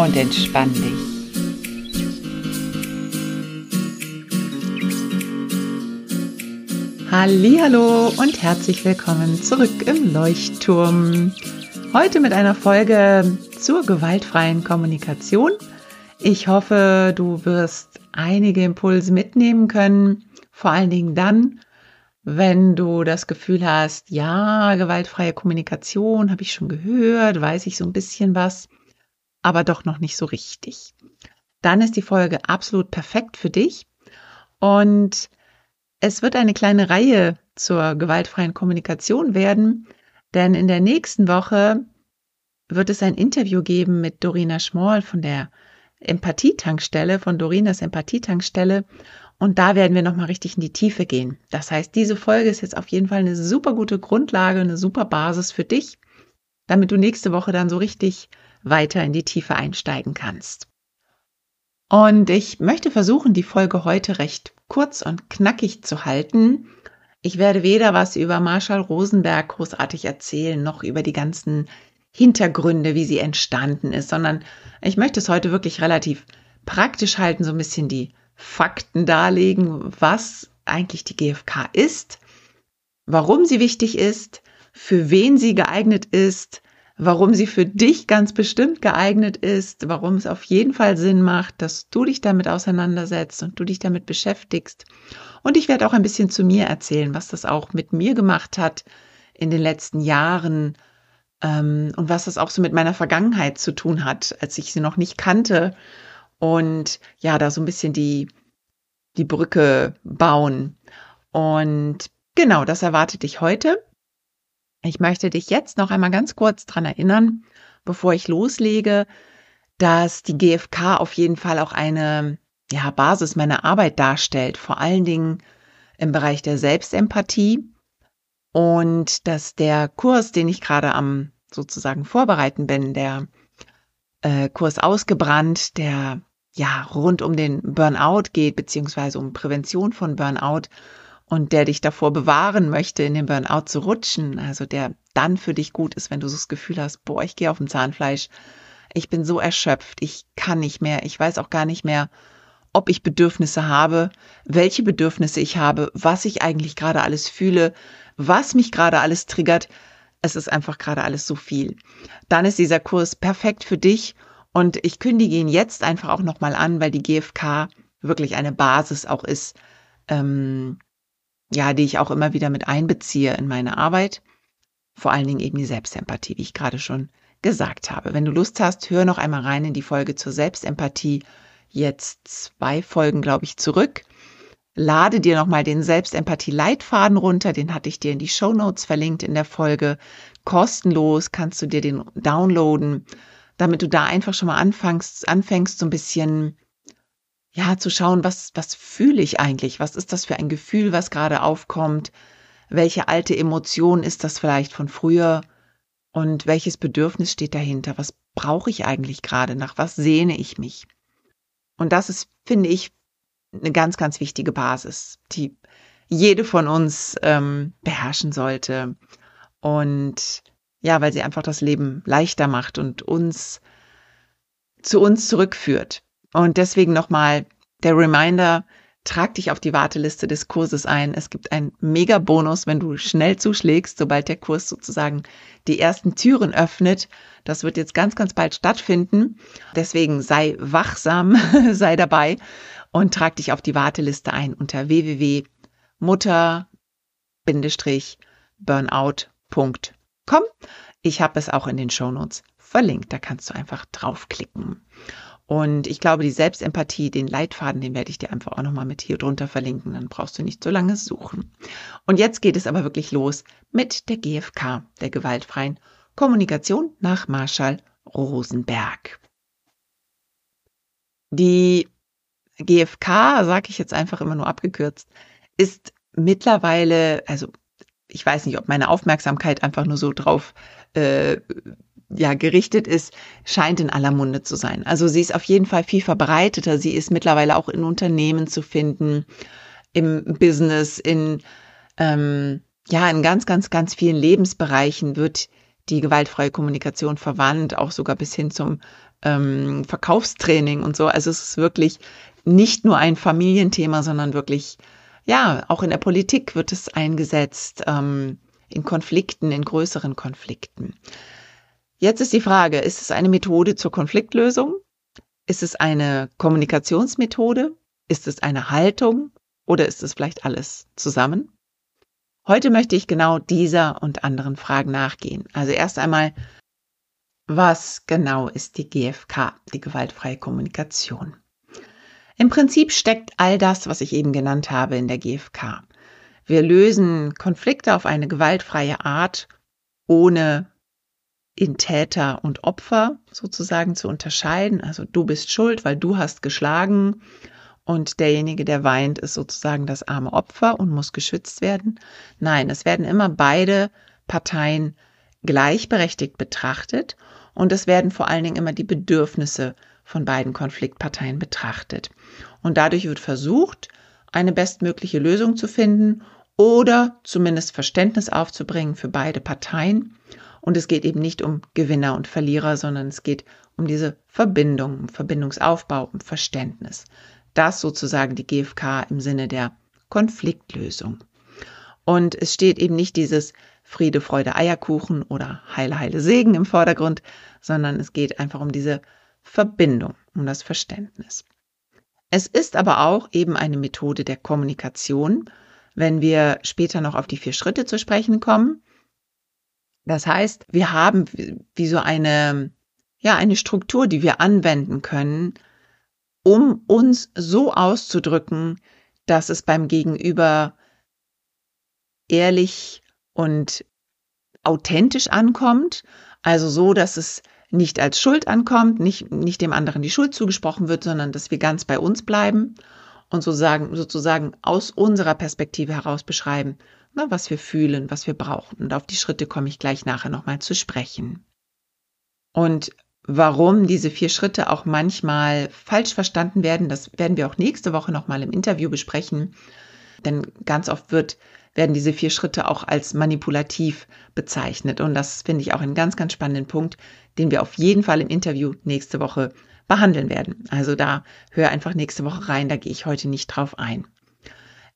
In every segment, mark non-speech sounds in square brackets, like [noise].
Und entspann dich. Hallo und herzlich willkommen zurück im Leuchtturm. Heute mit einer Folge zur gewaltfreien Kommunikation. Ich hoffe, du wirst einige Impulse mitnehmen können, vor allen Dingen dann, wenn du das Gefühl hast, ja, gewaltfreie Kommunikation habe ich schon gehört, weiß ich so ein bisschen was aber doch noch nicht so richtig. Dann ist die Folge absolut perfekt für dich und es wird eine kleine Reihe zur gewaltfreien Kommunikation werden, denn in der nächsten Woche wird es ein Interview geben mit Dorina Schmoll von der Empathietankstelle, von Dorinas Empathietankstelle. Und da werden wir nochmal richtig in die Tiefe gehen. Das heißt, diese Folge ist jetzt auf jeden Fall eine super gute Grundlage, eine super Basis für dich, damit du nächste Woche dann so richtig weiter in die Tiefe einsteigen kannst. Und ich möchte versuchen, die Folge heute recht kurz und knackig zu halten. Ich werde weder was über Marshall Rosenberg großartig erzählen, noch über die ganzen Hintergründe, wie sie entstanden ist, sondern ich möchte es heute wirklich relativ praktisch halten, so ein bisschen die Fakten darlegen, was eigentlich die GfK ist, warum sie wichtig ist, für wen sie geeignet ist, warum sie für dich ganz bestimmt geeignet ist, warum es auf jeden Fall Sinn macht, dass du dich damit auseinandersetzt und du dich damit beschäftigst. Und ich werde auch ein bisschen zu mir erzählen, was das auch mit mir gemacht hat in den letzten Jahren ähm, und was das auch so mit meiner Vergangenheit zu tun hat, als ich sie noch nicht kannte. Und ja, da so ein bisschen die, die Brücke bauen. Und genau, das erwartet dich heute. Ich möchte dich jetzt noch einmal ganz kurz dran erinnern, bevor ich loslege, dass die GfK auf jeden Fall auch eine ja, Basis meiner Arbeit darstellt, vor allen Dingen im Bereich der Selbstempathie und dass der Kurs, den ich gerade am sozusagen vorbereiten bin, der äh, Kurs ausgebrannt, der ja rund um den Burnout geht, beziehungsweise um Prävention von Burnout, und der dich davor bewahren möchte, in den Burnout zu rutschen, also der dann für dich gut ist, wenn du so das Gefühl hast, boah, ich gehe auf dem Zahnfleisch, ich bin so erschöpft, ich kann nicht mehr, ich weiß auch gar nicht mehr, ob ich Bedürfnisse habe, welche Bedürfnisse ich habe, was ich eigentlich gerade alles fühle, was mich gerade alles triggert. Es ist einfach gerade alles so viel. Dann ist dieser Kurs perfekt für dich und ich kündige ihn jetzt einfach auch nochmal an, weil die GfK wirklich eine Basis auch ist, ähm, ja, die ich auch immer wieder mit einbeziehe in meine Arbeit. Vor allen Dingen eben die Selbstempathie, wie ich gerade schon gesagt habe. Wenn du Lust hast, hör noch einmal rein in die Folge zur Selbstempathie. Jetzt zwei Folgen, glaube ich, zurück. Lade dir nochmal den Selbstempathie-Leitfaden runter. Den hatte ich dir in die Show Notes verlinkt in der Folge. Kostenlos kannst du dir den downloaden, damit du da einfach schon mal anfängst, anfängst so ein bisschen ja, zu schauen, was, was fühle ich eigentlich? Was ist das für ein Gefühl, was gerade aufkommt? Welche alte Emotion ist das vielleicht von früher? Und welches Bedürfnis steht dahinter? Was brauche ich eigentlich gerade? Nach was sehne ich mich? Und das ist, finde ich, eine ganz, ganz wichtige Basis, die jede von uns ähm, beherrschen sollte. Und ja, weil sie einfach das Leben leichter macht und uns zu uns zurückführt. Und deswegen nochmal der Reminder, trag dich auf die Warteliste des Kurses ein. Es gibt einen Mega-Bonus, wenn du schnell zuschlägst, sobald der Kurs sozusagen die ersten Türen öffnet. Das wird jetzt ganz, ganz bald stattfinden. Deswegen sei wachsam, [laughs] sei dabei und trag dich auf die Warteliste ein unter www.mutter-burnout.com. Ich habe es auch in den Shownotes verlinkt. Da kannst du einfach draufklicken. Und ich glaube, die Selbstempathie, den Leitfaden, den werde ich dir einfach auch nochmal mit hier drunter verlinken. Dann brauchst du nicht so lange suchen. Und jetzt geht es aber wirklich los mit der GFK, der gewaltfreien Kommunikation nach Marshall Rosenberg. Die GfK, sage ich jetzt einfach immer nur abgekürzt, ist mittlerweile, also ich weiß nicht, ob meine Aufmerksamkeit einfach nur so drauf äh, ja gerichtet ist, scheint in aller Munde zu sein. Also sie ist auf jeden Fall viel verbreiteter. Sie ist mittlerweile auch in Unternehmen zu finden, im Business, in ähm, ja in ganz ganz ganz vielen Lebensbereichen wird die gewaltfreie Kommunikation verwandt, auch sogar bis hin zum ähm, Verkaufstraining und so. Also es ist wirklich nicht nur ein Familienthema, sondern wirklich, ja, auch in der Politik wird es eingesetzt, ähm, in Konflikten, in größeren Konflikten. Jetzt ist die Frage, ist es eine Methode zur Konfliktlösung? Ist es eine Kommunikationsmethode? Ist es eine Haltung? Oder ist es vielleicht alles zusammen? Heute möchte ich genau dieser und anderen Fragen nachgehen. Also erst einmal, was genau ist die GFK, die gewaltfreie Kommunikation? Im Prinzip steckt all das, was ich eben genannt habe, in der GFK. Wir lösen Konflikte auf eine gewaltfreie Art, ohne in Täter und Opfer sozusagen zu unterscheiden. Also du bist schuld, weil du hast geschlagen und derjenige, der weint, ist sozusagen das arme Opfer und muss geschützt werden. Nein, es werden immer beide Parteien gleichberechtigt betrachtet und es werden vor allen Dingen immer die Bedürfnisse von beiden Konfliktparteien betrachtet. Und dadurch wird versucht, eine bestmögliche Lösung zu finden oder zumindest Verständnis aufzubringen für beide Parteien. Und es geht eben nicht um Gewinner und Verlierer, sondern es geht um diese Verbindung, um Verbindungsaufbau, um Verständnis. Das sozusagen die GfK im Sinne der Konfliktlösung. Und es steht eben nicht dieses Friede, Freude, Eierkuchen oder Heile, Heile, Segen im Vordergrund, sondern es geht einfach um diese Verbindung, um das Verständnis. Es ist aber auch eben eine Methode der Kommunikation, wenn wir später noch auf die vier Schritte zu sprechen kommen. Das heißt, wir haben wie so eine, ja, eine Struktur, die wir anwenden können, um uns so auszudrücken, dass es beim Gegenüber ehrlich und authentisch ankommt, also so, dass es nicht als Schuld ankommt, nicht, nicht dem anderen die Schuld zugesprochen wird, sondern dass wir ganz bei uns bleiben und sozusagen, sozusagen aus unserer Perspektive heraus beschreiben, na, was wir fühlen, was wir brauchen. Und auf die Schritte komme ich gleich nachher nochmal zu sprechen. Und warum diese vier Schritte auch manchmal falsch verstanden werden, das werden wir auch nächste Woche nochmal im Interview besprechen. Denn ganz oft wird werden diese vier Schritte auch als manipulativ bezeichnet. Und das finde ich auch einen ganz, ganz spannenden Punkt, den wir auf jeden Fall im Interview nächste Woche behandeln werden. Also da hör einfach nächste Woche rein, da gehe ich heute nicht drauf ein.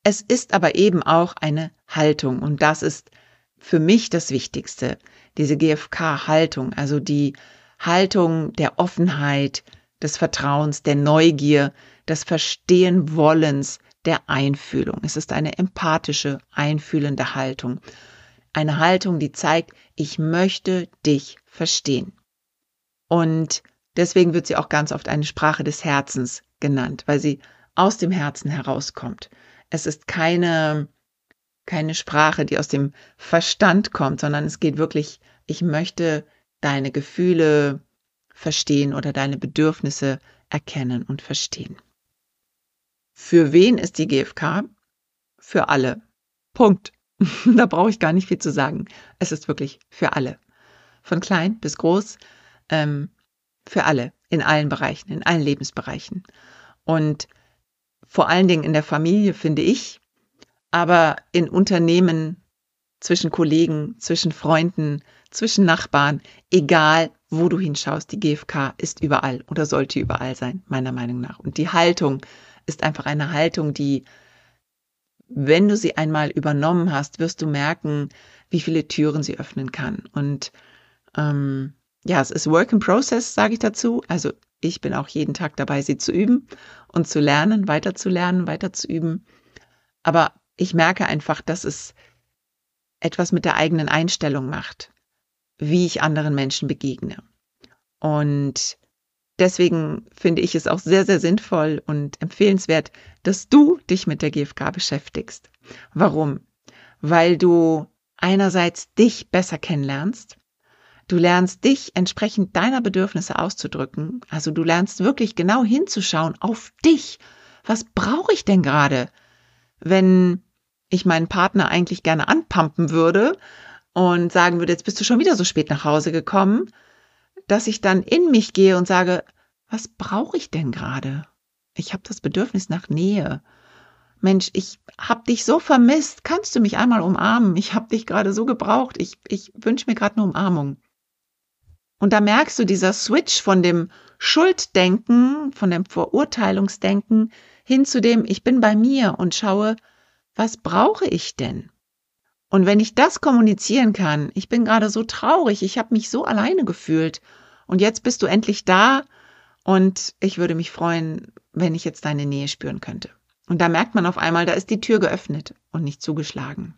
Es ist aber eben auch eine Haltung und das ist für mich das Wichtigste, diese GFK-Haltung, also die Haltung der Offenheit, des Vertrauens, der Neugier, des Verstehen Wollens, der Einfühlung. Es ist eine empathische, einfühlende Haltung. Eine Haltung, die zeigt, ich möchte dich verstehen. Und deswegen wird sie auch ganz oft eine Sprache des Herzens genannt, weil sie aus dem Herzen herauskommt. Es ist keine, keine Sprache, die aus dem Verstand kommt, sondern es geht wirklich, ich möchte deine Gefühle verstehen oder deine Bedürfnisse erkennen und verstehen. Für wen ist die GfK? Für alle. Punkt. [laughs] da brauche ich gar nicht viel zu sagen. Es ist wirklich für alle. Von klein bis groß, ähm, für alle, in allen Bereichen, in allen Lebensbereichen. Und vor allen Dingen in der Familie, finde ich, aber in Unternehmen, zwischen Kollegen, zwischen Freunden, zwischen Nachbarn, egal wo du hinschaust, die GfK ist überall oder sollte überall sein, meiner Meinung nach. Und die Haltung, ist einfach eine Haltung, die, wenn du sie einmal übernommen hast, wirst du merken, wie viele Türen sie öffnen kann. Und ähm, ja, es ist Work in Process, sage ich dazu. Also ich bin auch jeden Tag dabei, sie zu üben und zu lernen, weiter zu lernen, weiter zu üben. Aber ich merke einfach, dass es etwas mit der eigenen Einstellung macht, wie ich anderen Menschen begegne. Und Deswegen finde ich es auch sehr, sehr sinnvoll und empfehlenswert, dass du dich mit der GfK beschäftigst. Warum? Weil du einerseits dich besser kennenlernst. Du lernst dich entsprechend deiner Bedürfnisse auszudrücken. Also du lernst wirklich genau hinzuschauen auf dich. Was brauche ich denn gerade? Wenn ich meinen Partner eigentlich gerne anpumpen würde und sagen würde, jetzt bist du schon wieder so spät nach Hause gekommen, dass ich dann in mich gehe und sage, was brauche ich denn gerade? Ich habe das Bedürfnis nach Nähe. Mensch, ich hab dich so vermisst. Kannst du mich einmal umarmen? Ich hab dich gerade so gebraucht. Ich, ich wünsche mir gerade eine Umarmung. Und da merkst du dieser Switch von dem Schulddenken, von dem Verurteilungsdenken hin zu dem, ich bin bei mir und schaue, was brauche ich denn? Und wenn ich das kommunizieren kann, ich bin gerade so traurig, ich habe mich so alleine gefühlt und jetzt bist du endlich da und ich würde mich freuen, wenn ich jetzt deine Nähe spüren könnte. Und da merkt man auf einmal, da ist die Tür geöffnet und nicht zugeschlagen.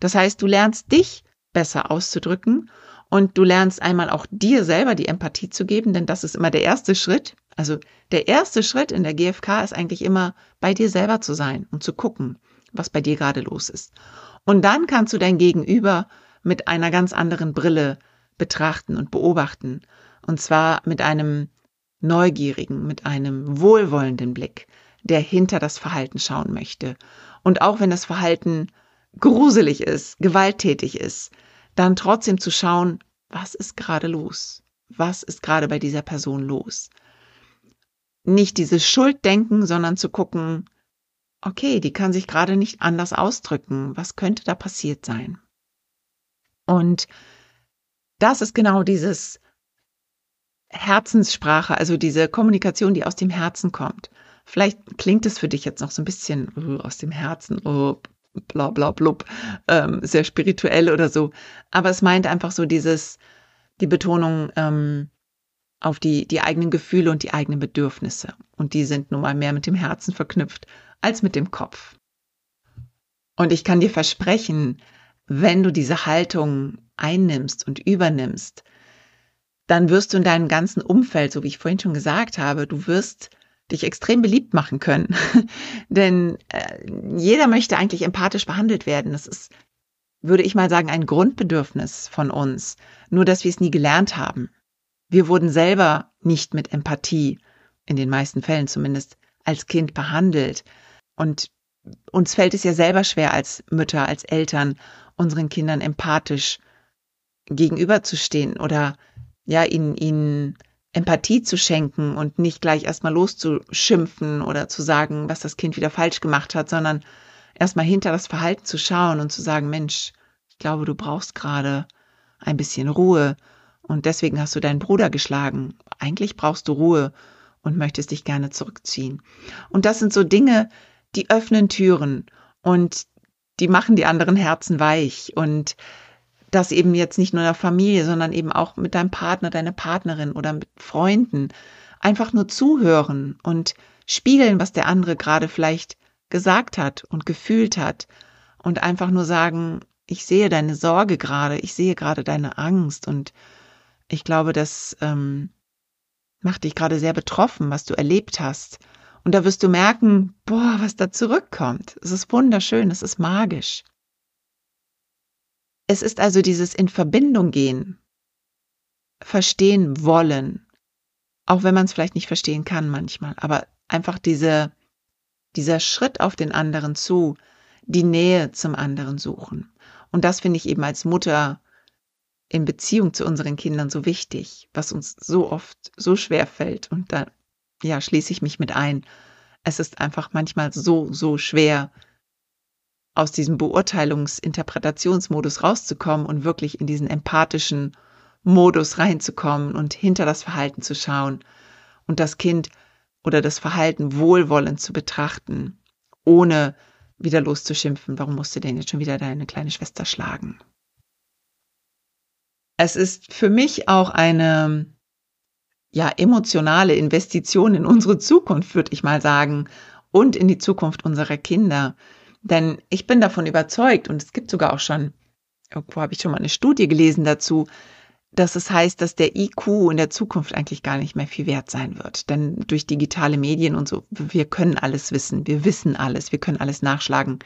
Das heißt, du lernst dich besser auszudrücken und du lernst einmal auch dir selber die Empathie zu geben, denn das ist immer der erste Schritt. Also der erste Schritt in der GfK ist eigentlich immer bei dir selber zu sein und zu gucken, was bei dir gerade los ist. Und dann kannst du dein Gegenüber mit einer ganz anderen Brille betrachten und beobachten. Und zwar mit einem neugierigen, mit einem wohlwollenden Blick, der hinter das Verhalten schauen möchte. Und auch wenn das Verhalten gruselig ist, gewalttätig ist, dann trotzdem zu schauen, was ist gerade los? Was ist gerade bei dieser Person los? Nicht dieses Schulddenken, sondern zu gucken, okay, die kann sich gerade nicht anders ausdrücken. Was könnte da passiert sein? Und das ist genau dieses Herzenssprache, also diese Kommunikation, die aus dem Herzen kommt. Vielleicht klingt es für dich jetzt noch so ein bisschen uh, aus dem Herzen, oh, bla bla blub, ähm, sehr spirituell oder so. Aber es meint einfach so dieses, die Betonung ähm, auf die, die eigenen Gefühle und die eigenen Bedürfnisse. Und die sind nun mal mehr mit dem Herzen verknüpft als mit dem Kopf. Und ich kann dir versprechen, wenn du diese Haltung einnimmst und übernimmst, dann wirst du in deinem ganzen Umfeld, so wie ich vorhin schon gesagt habe, du wirst dich extrem beliebt machen können. [laughs] Denn äh, jeder möchte eigentlich empathisch behandelt werden. Das ist, würde ich mal sagen, ein Grundbedürfnis von uns. Nur, dass wir es nie gelernt haben. Wir wurden selber nicht mit Empathie, in den meisten Fällen zumindest, als Kind behandelt. Und uns fällt es ja selber schwer als Mütter, als Eltern, unseren Kindern empathisch gegenüberzustehen oder ja, ihnen, ihnen Empathie zu schenken und nicht gleich erstmal loszuschimpfen oder zu sagen, was das Kind wieder falsch gemacht hat, sondern erstmal hinter das Verhalten zu schauen und zu sagen, Mensch, ich glaube, du brauchst gerade ein bisschen Ruhe und deswegen hast du deinen Bruder geschlagen. Eigentlich brauchst du Ruhe und möchtest dich gerne zurückziehen. Und das sind so Dinge, die öffnen Türen und die machen die anderen Herzen weich und das eben jetzt nicht nur in der Familie, sondern eben auch mit deinem Partner, deiner Partnerin oder mit Freunden. Einfach nur zuhören und spiegeln, was der andere gerade vielleicht gesagt hat und gefühlt hat. Und einfach nur sagen, ich sehe deine Sorge gerade, ich sehe gerade deine Angst. Und ich glaube, das ähm, macht dich gerade sehr betroffen, was du erlebt hast. Und da wirst du merken, boah, was da zurückkommt. Es ist wunderschön, es ist magisch. Es ist also dieses in Verbindung gehen, verstehen wollen, auch wenn man es vielleicht nicht verstehen kann manchmal, aber einfach diese, dieser Schritt auf den anderen zu, die Nähe zum anderen suchen. Und das finde ich eben als Mutter in Beziehung zu unseren Kindern so wichtig, was uns so oft so schwer fällt. Und da, ja, schließe ich mich mit ein. Es ist einfach manchmal so, so schwer, aus diesem Beurteilungs-Interpretationsmodus rauszukommen und wirklich in diesen empathischen Modus reinzukommen und hinter das Verhalten zu schauen und das Kind oder das Verhalten wohlwollend zu betrachten, ohne wieder loszuschimpfen, warum musst du denn jetzt schon wieder deine kleine Schwester schlagen? Es ist für mich auch eine ja emotionale Investition in unsere Zukunft, würde ich mal sagen, und in die Zukunft unserer Kinder, denn ich bin davon überzeugt, und es gibt sogar auch schon, irgendwo habe ich schon mal eine Studie gelesen dazu, dass es heißt, dass der IQ in der Zukunft eigentlich gar nicht mehr viel wert sein wird. Denn durch digitale Medien und so, wir können alles wissen, wir wissen alles, wir können alles nachschlagen.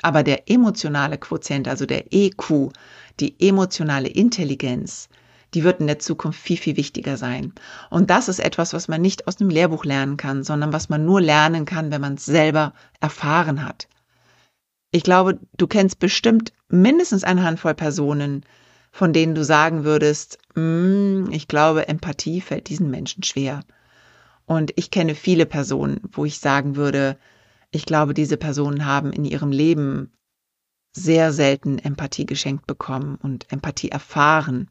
Aber der emotionale Quotient, also der EQ, die emotionale Intelligenz, die wird in der Zukunft viel, viel wichtiger sein. Und das ist etwas, was man nicht aus dem Lehrbuch lernen kann, sondern was man nur lernen kann, wenn man es selber erfahren hat. Ich glaube, du kennst bestimmt mindestens eine Handvoll Personen, von denen du sagen würdest, mm, ich glaube, Empathie fällt diesen Menschen schwer. Und ich kenne viele Personen, wo ich sagen würde, ich glaube, diese Personen haben in ihrem Leben sehr selten Empathie geschenkt bekommen und Empathie erfahren.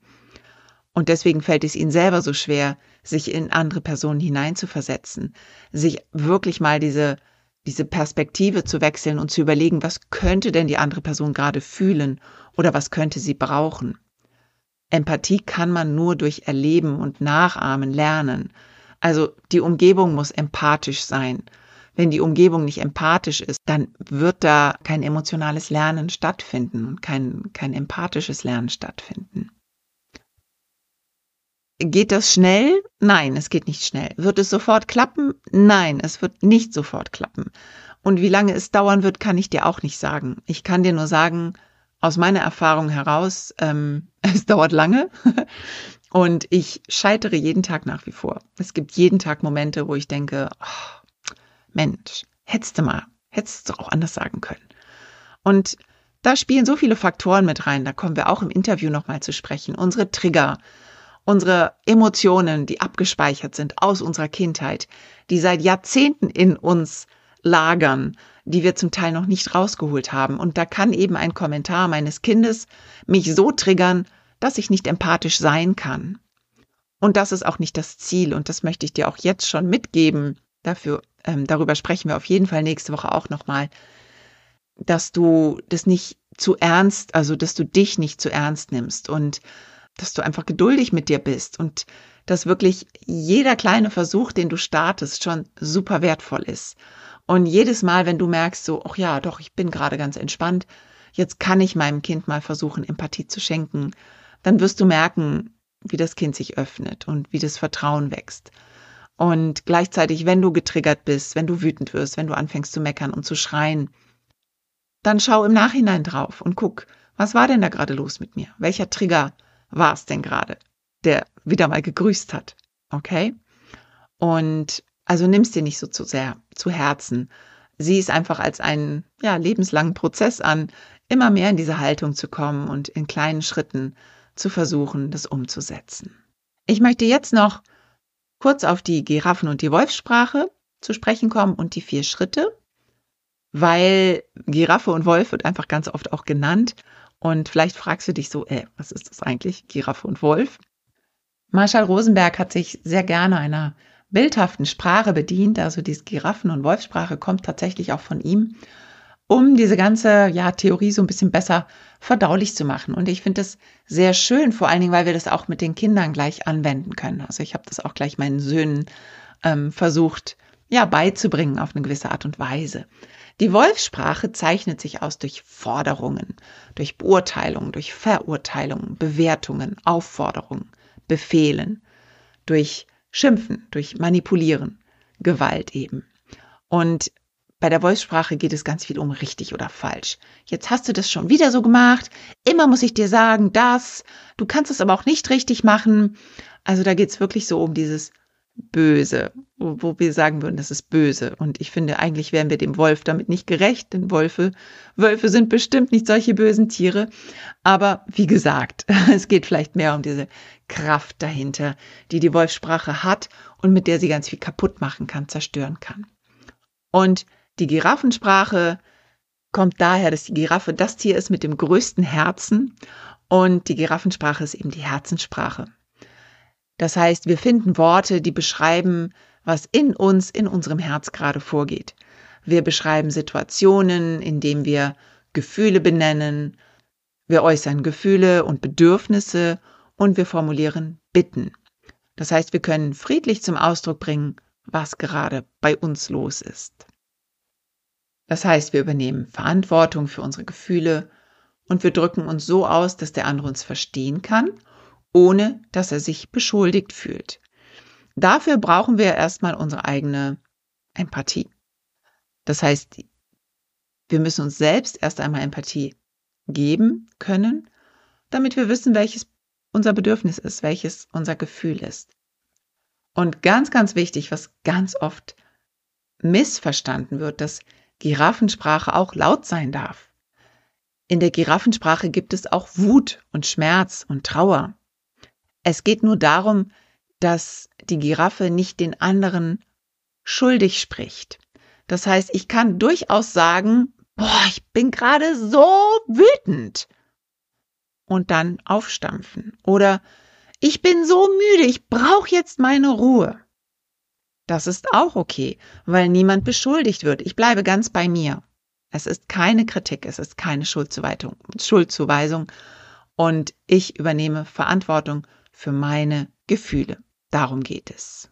Und deswegen fällt es ihnen selber so schwer, sich in andere Personen hineinzuversetzen, sich wirklich mal diese, diese Perspektive zu wechseln und zu überlegen, was könnte denn die andere Person gerade fühlen oder was könnte sie brauchen. Empathie kann man nur durch Erleben und Nachahmen lernen. Also die Umgebung muss empathisch sein. Wenn die Umgebung nicht empathisch ist, dann wird da kein emotionales Lernen stattfinden und kein, kein empathisches Lernen stattfinden. Geht das schnell? Nein, es geht nicht schnell. Wird es sofort klappen? Nein, es wird nicht sofort klappen. Und wie lange es dauern wird, kann ich dir auch nicht sagen. Ich kann dir nur sagen, aus meiner Erfahrung heraus, ähm, [laughs] es dauert lange [laughs] und ich scheitere jeden Tag nach wie vor. Es gibt jeden Tag Momente, wo ich denke, oh, Mensch, hättest du mal, hättest du auch anders sagen können. Und da spielen so viele Faktoren mit rein, da kommen wir auch im Interview nochmal zu sprechen. Unsere Trigger, unsere Emotionen, die abgespeichert sind aus unserer Kindheit, die seit Jahrzehnten in uns lagern, die wir zum Teil noch nicht rausgeholt haben. Und da kann eben ein Kommentar meines Kindes mich so triggern, dass ich nicht empathisch sein kann. Und das ist auch nicht das Ziel. Und das möchte ich dir auch jetzt schon mitgeben. Dafür, ähm, darüber sprechen wir auf jeden Fall nächste Woche auch nochmal, dass du das nicht zu ernst, also dass du dich nicht zu ernst nimmst und dass du einfach geduldig mit dir bist und dass wirklich jeder kleine Versuch, den du startest, schon super wertvoll ist. Und jedes Mal, wenn du merkst, so, ach ja, doch, ich bin gerade ganz entspannt, jetzt kann ich meinem Kind mal versuchen, Empathie zu schenken, dann wirst du merken, wie das Kind sich öffnet und wie das Vertrauen wächst. Und gleichzeitig, wenn du getriggert bist, wenn du wütend wirst, wenn du anfängst zu meckern und zu schreien, dann schau im Nachhinein drauf und guck, was war denn da gerade los mit mir? Welcher Trigger war es denn gerade, der wieder mal gegrüßt hat? Okay? Und also nimm's dir nicht so zu sehr zu Herzen. Sieh es einfach als einen ja, lebenslangen Prozess an, immer mehr in diese Haltung zu kommen und in kleinen Schritten zu versuchen, das umzusetzen. Ich möchte jetzt noch kurz auf die Giraffen- und die Wolfssprache zu sprechen kommen und die vier Schritte, weil Giraffe und Wolf wird einfach ganz oft auch genannt. Und vielleicht fragst du dich so, äh, was ist das eigentlich, Giraffe und Wolf? Marshall Rosenberg hat sich sehr gerne einer bildhaften Sprache bedient. Also diese Giraffen- und Wolfsprache kommt tatsächlich auch von ihm, um diese ganze ja, Theorie so ein bisschen besser verdaulich zu machen. Und ich finde es sehr schön, vor allen Dingen, weil wir das auch mit den Kindern gleich anwenden können. Also ich habe das auch gleich meinen Söhnen ähm, versucht, ja, beizubringen auf eine gewisse Art und Weise. Die Wolfsprache zeichnet sich aus durch Forderungen, durch Beurteilungen, durch Verurteilungen, Bewertungen, Aufforderungen, Befehlen, durch Schimpfen, durch Manipulieren, Gewalt eben. Und bei der Wolfssprache geht es ganz viel um richtig oder falsch. Jetzt hast du das schon wieder so gemacht. Immer muss ich dir sagen, das. Du kannst es aber auch nicht richtig machen. Also da geht es wirklich so um dieses böse, wo, wir sagen würden, das ist böse. Und ich finde, eigentlich wären wir dem Wolf damit nicht gerecht, denn Wölfe, Wölfe sind bestimmt nicht solche bösen Tiere. Aber wie gesagt, [laughs] es geht vielleicht mehr um diese Kraft dahinter, die die Wolfssprache hat und mit der sie ganz viel kaputt machen kann, zerstören kann. Und die Giraffensprache kommt daher, dass die Giraffe das Tier ist mit dem größten Herzen und die Giraffensprache ist eben die Herzenssprache. Das heißt, wir finden Worte, die beschreiben, was in uns, in unserem Herz gerade vorgeht. Wir beschreiben Situationen, in denen wir Gefühle benennen, wir äußern Gefühle und Bedürfnisse und wir formulieren Bitten. Das heißt, wir können friedlich zum Ausdruck bringen, was gerade bei uns los ist. Das heißt, wir übernehmen Verantwortung für unsere Gefühle und wir drücken uns so aus, dass der andere uns verstehen kann ohne dass er sich beschuldigt fühlt. Dafür brauchen wir erstmal unsere eigene Empathie. Das heißt, wir müssen uns selbst erst einmal Empathie geben können, damit wir wissen, welches unser Bedürfnis ist, welches unser Gefühl ist. Und ganz, ganz wichtig, was ganz oft missverstanden wird, dass Giraffensprache auch laut sein darf. In der Giraffensprache gibt es auch Wut und Schmerz und Trauer. Es geht nur darum, dass die Giraffe nicht den anderen schuldig spricht. Das heißt, ich kann durchaus sagen, boah, ich bin gerade so wütend. Und dann aufstampfen. Oder ich bin so müde, ich brauche jetzt meine Ruhe. Das ist auch okay, weil niemand beschuldigt wird. Ich bleibe ganz bei mir. Es ist keine Kritik, es ist keine Schuldzuweisung, Schuldzuweisung und ich übernehme Verantwortung für meine Gefühle. Darum geht es.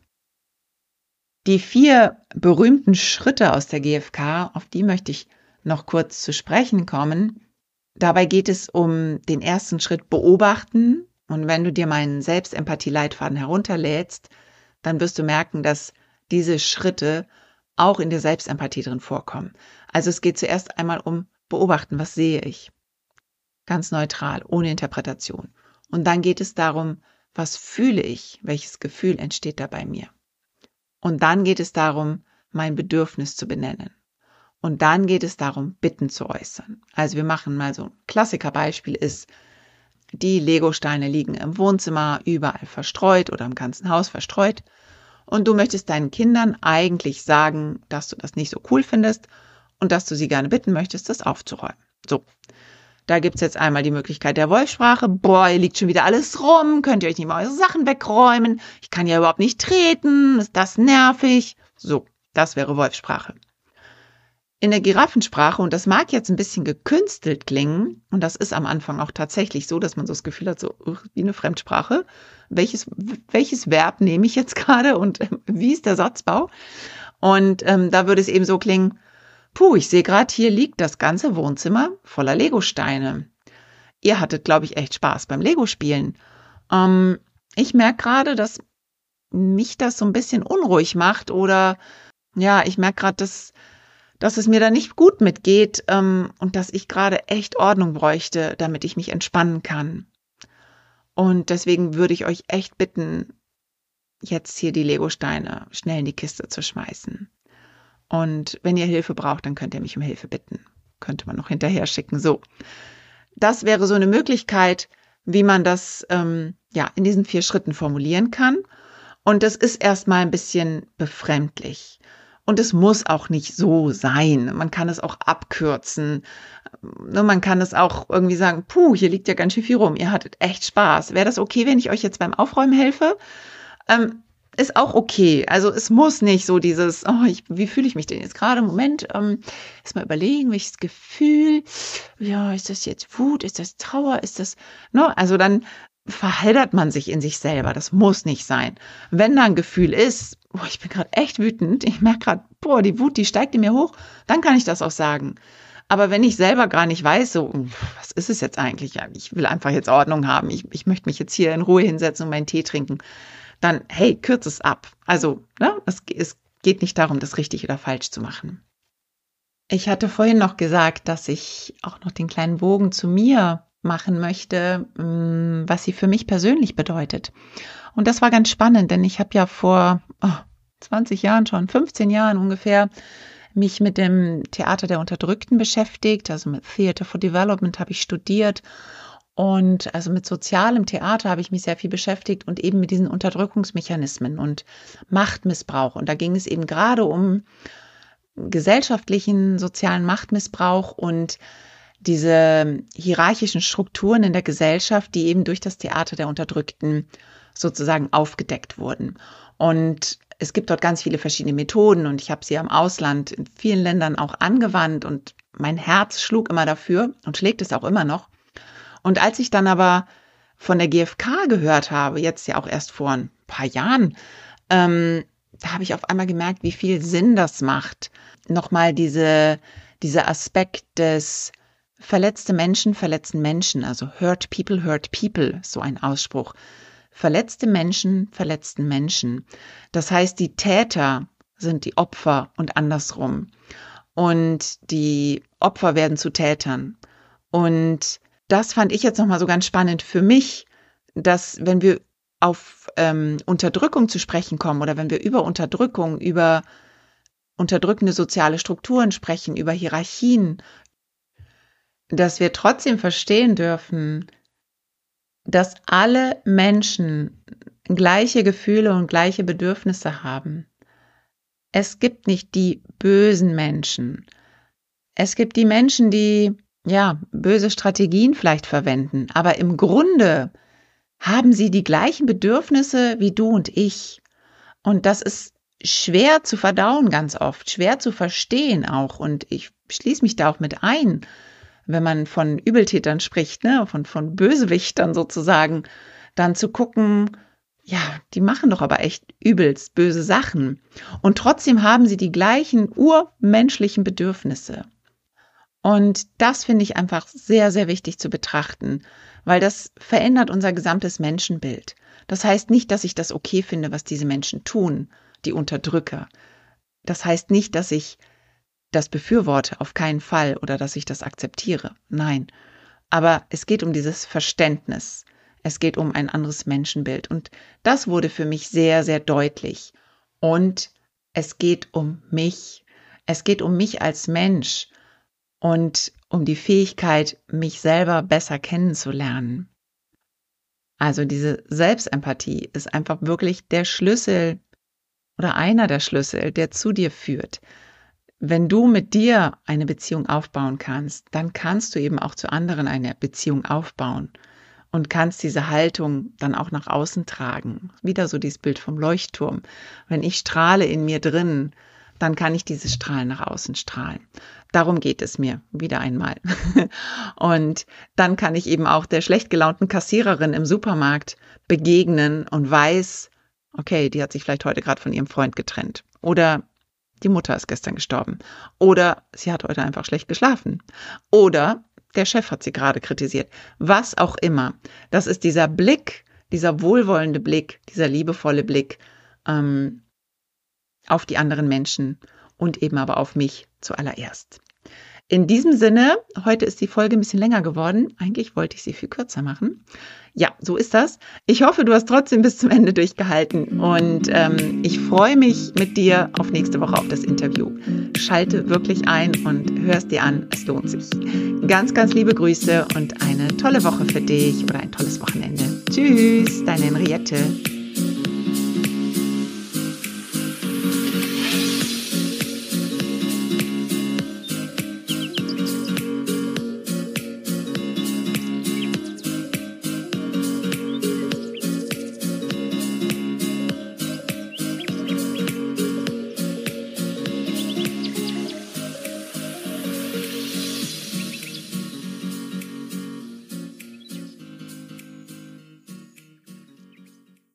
Die vier berühmten Schritte aus der GfK, auf die möchte ich noch kurz zu sprechen kommen. Dabei geht es um den ersten Schritt beobachten. Und wenn du dir meinen Selbstempathie-Leitfaden herunterlädst, dann wirst du merken, dass diese Schritte auch in der Selbstempathie drin vorkommen. Also es geht zuerst einmal um beobachten, was sehe ich? Ganz neutral, ohne Interpretation. Und dann geht es darum, was fühle ich? Welches Gefühl entsteht da bei mir? Und dann geht es darum, mein Bedürfnis zu benennen. Und dann geht es darum, Bitten zu äußern. Also wir machen mal so ein Klassikerbeispiel ist, die Legosteine liegen im Wohnzimmer überall verstreut oder im ganzen Haus verstreut. Und du möchtest deinen Kindern eigentlich sagen, dass du das nicht so cool findest und dass du sie gerne bitten möchtest, das aufzuräumen. So. Da gibt's jetzt einmal die Möglichkeit der Wolfsprache. Boah, ihr liegt schon wieder alles rum. Könnt ihr euch nicht mal eure Sachen wegräumen? Ich kann ja überhaupt nicht treten. Ist das nervig? So, das wäre Wolfsprache in der Giraffensprache, und das mag jetzt ein bisschen gekünstelt klingen, und das ist am Anfang auch tatsächlich so, dass man so das Gefühl hat, so wie eine Fremdsprache. Welches, welches Verb nehme ich jetzt [laughs] gerade und wie ist der Satzbau? Und ähm, da würde es eben so klingen, puh, ich sehe gerade, hier liegt das ganze Wohnzimmer voller Legosteine. Ihr hattet, glaube ich, echt Spaß beim Lego-Spielen. Ähm, ich merke gerade, dass mich das so ein bisschen unruhig macht oder ja, ich merke gerade, dass dass es mir da nicht gut mitgeht ähm, und dass ich gerade echt Ordnung bräuchte, damit ich mich entspannen kann. Und deswegen würde ich euch echt bitten, jetzt hier die Legosteine schnell in die Kiste zu schmeißen. Und wenn ihr Hilfe braucht, dann könnt ihr mich um Hilfe bitten. Könnte man noch hinterher schicken. So. Das wäre so eine Möglichkeit, wie man das ähm, ja in diesen vier Schritten formulieren kann. Und das ist erstmal ein bisschen befremdlich. Und es muss auch nicht so sein. Man kann es auch abkürzen. Ne, man kann es auch irgendwie sagen, puh, hier liegt ja ganz schön viel rum. Ihr hattet echt Spaß. Wäre das okay, wenn ich euch jetzt beim Aufräumen helfe? Ähm, ist auch okay. Also es muss nicht so dieses, oh, ich, wie fühle ich mich denn jetzt gerade? Moment, ähm, erstmal überlegen, welches Gefühl, ja, ist das jetzt Wut, ist das Trauer, ist das, ne? Also dann verheddert man sich in sich selber. Das muss nicht sein. Wenn da ein Gefühl ist, boah, ich bin gerade echt wütend, ich merke gerade, boah, die Wut, die steigt in mir hoch, dann kann ich das auch sagen. Aber wenn ich selber gar nicht weiß, so, was ist es jetzt eigentlich? Ich will einfach jetzt Ordnung haben. Ich, ich möchte mich jetzt hier in Ruhe hinsetzen und meinen Tee trinken. Dann, hey, kürz es ab. Also, ne, es, es geht nicht darum, das richtig oder falsch zu machen. Ich hatte vorhin noch gesagt, dass ich auch noch den kleinen Bogen zu mir machen möchte, mm, was sie für mich persönlich bedeutet. Und das war ganz spannend, denn ich habe ja vor oh, 20 Jahren schon, 15 Jahren ungefähr, mich mit dem Theater der Unterdrückten beschäftigt. Also mit Theater for Development habe ich studiert. Und also mit sozialem Theater habe ich mich sehr viel beschäftigt und eben mit diesen Unterdrückungsmechanismen und Machtmissbrauch. Und da ging es eben gerade um gesellschaftlichen sozialen Machtmissbrauch und diese hierarchischen Strukturen in der Gesellschaft, die eben durch das Theater der Unterdrückten sozusagen aufgedeckt wurden. Und es gibt dort ganz viele verschiedene Methoden und ich habe sie am Ausland in vielen Ländern auch angewandt und mein Herz schlug immer dafür und schlägt es auch immer noch. Und als ich dann aber von der GfK gehört habe, jetzt ja auch erst vor ein paar Jahren, ähm, da habe ich auf einmal gemerkt, wie viel Sinn das macht. Nochmal diese, dieser Aspekt des Verletzte Menschen verletzen Menschen, also hurt people hurt people, so ein Ausspruch. Verletzte Menschen verletzten Menschen. Das heißt, die Täter sind die Opfer und andersrum. Und die Opfer werden zu Tätern. Und das fand ich jetzt nochmal so ganz spannend für mich, dass wenn wir auf ähm, Unterdrückung zu sprechen kommen oder wenn wir über Unterdrückung, über unterdrückende soziale Strukturen sprechen, über Hierarchien, dass wir trotzdem verstehen dürfen, dass alle Menschen gleiche Gefühle und gleiche Bedürfnisse haben. Es gibt nicht die bösen Menschen. Es gibt die Menschen, die ja böse Strategien vielleicht verwenden, aber im Grunde haben sie die gleichen Bedürfnisse wie du und ich. Und das ist schwer zu verdauen ganz oft, schwer zu verstehen auch. Und ich schließe mich da auch mit ein, wenn man von Übeltätern spricht, ne, von, von Bösewichtern sozusagen, dann zu gucken, ja, die machen doch aber echt übelst böse Sachen. Und trotzdem haben sie die gleichen urmenschlichen Bedürfnisse. Und das finde ich einfach sehr, sehr wichtig zu betrachten, weil das verändert unser gesamtes Menschenbild. Das heißt nicht, dass ich das okay finde, was diese Menschen tun, die Unterdrücker. Das heißt nicht, dass ich das befürworte, auf keinen Fall, oder dass ich das akzeptiere. Nein. Aber es geht um dieses Verständnis. Es geht um ein anderes Menschenbild. Und das wurde für mich sehr, sehr deutlich. Und es geht um mich. Es geht um mich als Mensch und um die Fähigkeit, mich selber besser kennenzulernen. Also diese Selbstempathie ist einfach wirklich der Schlüssel oder einer der Schlüssel, der zu dir führt. Wenn du mit dir eine Beziehung aufbauen kannst, dann kannst du eben auch zu anderen eine Beziehung aufbauen und kannst diese Haltung dann auch nach außen tragen. Wieder so dieses Bild vom Leuchtturm. Wenn ich strahle in mir drin, dann kann ich dieses Strahlen nach außen strahlen. Darum geht es mir wieder einmal. [laughs] Und dann kann ich eben auch der schlecht gelaunten Kassiererin im Supermarkt begegnen und weiß, okay, die hat sich vielleicht heute gerade von ihrem Freund getrennt. Oder die Mutter ist gestern gestorben. Oder sie hat heute einfach schlecht geschlafen. Oder der Chef hat sie gerade kritisiert. Was auch immer. Das ist dieser Blick, dieser wohlwollende Blick, dieser liebevolle Blick ähm, auf die anderen Menschen und eben aber auf mich zuallererst. In diesem Sinne, heute ist die Folge ein bisschen länger geworden. Eigentlich wollte ich sie viel kürzer machen. Ja, so ist das. Ich hoffe, du hast trotzdem bis zum Ende durchgehalten und ähm, ich freue mich mit dir auf nächste Woche auf das Interview. Schalte wirklich ein und hörst dir an. Es lohnt sich. Ganz, ganz liebe Grüße und eine tolle Woche für dich oder ein tolles Wochenende. Tschüss, deine Henriette.